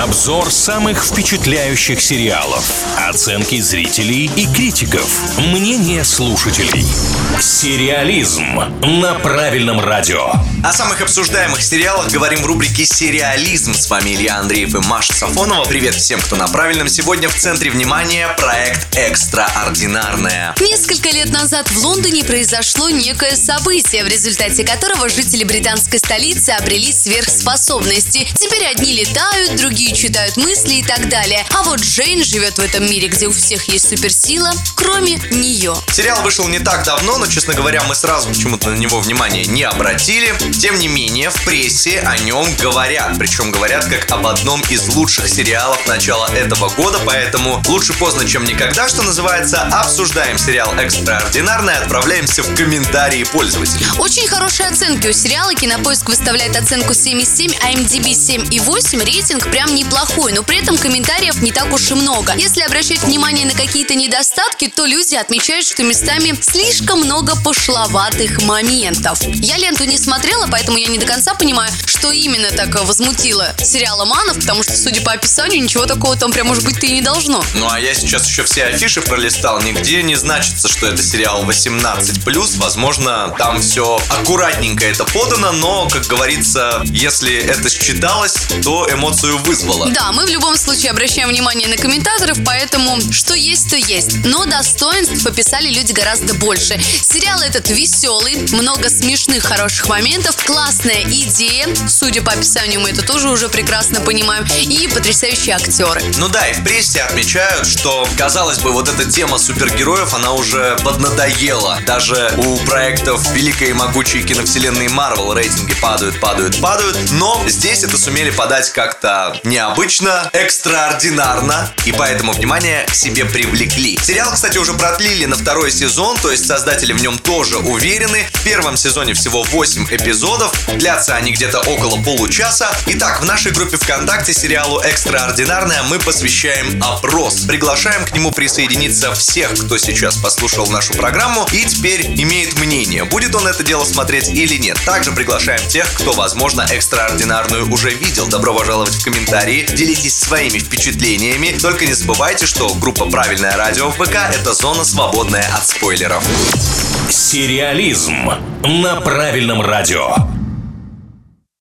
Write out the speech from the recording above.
Обзор самых впечатляющих сериалов. Оценки зрителей и критиков. Мнение слушателей. Сериализм на правильном радио. О самых обсуждаемых сериалах говорим в рубрике «Сериализм». С вами Илья Андреев и Маша Сафонова. Привет всем, кто на правильном. Сегодня в центре внимания проект «Экстраординарная». Несколько лет назад в Лондоне произошло некое событие, в результате которого жители британской столицы обрели сверхспособности. Теперь одни летают, другие читают мысли и так далее. А вот Джейн живет в этом мире, где у всех есть суперсила, кроме нее. Сериал вышел не так давно, но, честно говоря, мы сразу почему-то на него внимания не обратили. Тем не менее, в прессе о нем говорят. Причем говорят как об одном из лучших сериалов начала этого года, поэтому лучше поздно, чем никогда, что называется. Обсуждаем сериал «Экстраординарный», отправляемся в комментарии пользователей. Очень хорошие оценки у сериала. Кинопоиск выставляет оценку 7,7, а MDB 7,8. Рейтинг прям неплохой, но при этом комментариев не так уж и много. Если обращать внимание на какие-то недостатки, то люди отмечают, что местами слишком много пошловатых моментов. Я ленту не смотрела, поэтому я не до конца понимаю, что именно так возмутило сериал «Манов», потому что, судя по описанию, ничего такого там прям, может быть, и не должно. Ну а я сейчас еще все афиши пролистал, нигде не значится, что это сериал 18+, возможно, там все аккуратненько это подано, но, как говорится, если это считалось, то эмоцию вызвало. Да, мы в любом случае обращаем внимание на комментаторов, поэтому что есть, то есть. Но достоинств пописали люди гораздо больше. Сериал этот веселый, много смешных, хороших моментов, классная идея, судя по описанию, мы это тоже уже прекрасно понимаем, и потрясающие актеры. Ну да, и в прессе отмечают, что, казалось бы, вот эта тема супергероев, она уже поднадоела. Даже у проектов великой и могучей киновселенной Марвел рейтинги падают, падают, падают. Но здесь это сумели подать как-то необычно, экстраординарно, и поэтому внимание к себе привлекли. Сериал, кстати, уже продлили на второй сезон, то есть создатели в нем тоже уверены. В первом сезоне всего 8 эпизодов, длятся они где-то около получаса. Итак, в нашей группе ВКонтакте сериалу «Экстраординарная» мы посвящаем опрос. Приглашаем к нему присоединиться всех, кто сейчас послушал нашу программу и теперь имеет мнение, будет он это дело смотреть или нет. Также приглашаем тех, кто, возможно, «Экстраординарную» уже видел. Добро пожаловать в комментарии, делитесь своими впечатлениями. Только не забывайте, что группа «Правильное радио» в ВК – это зона, свободная от спойлеров. Сериализм на правильном радио.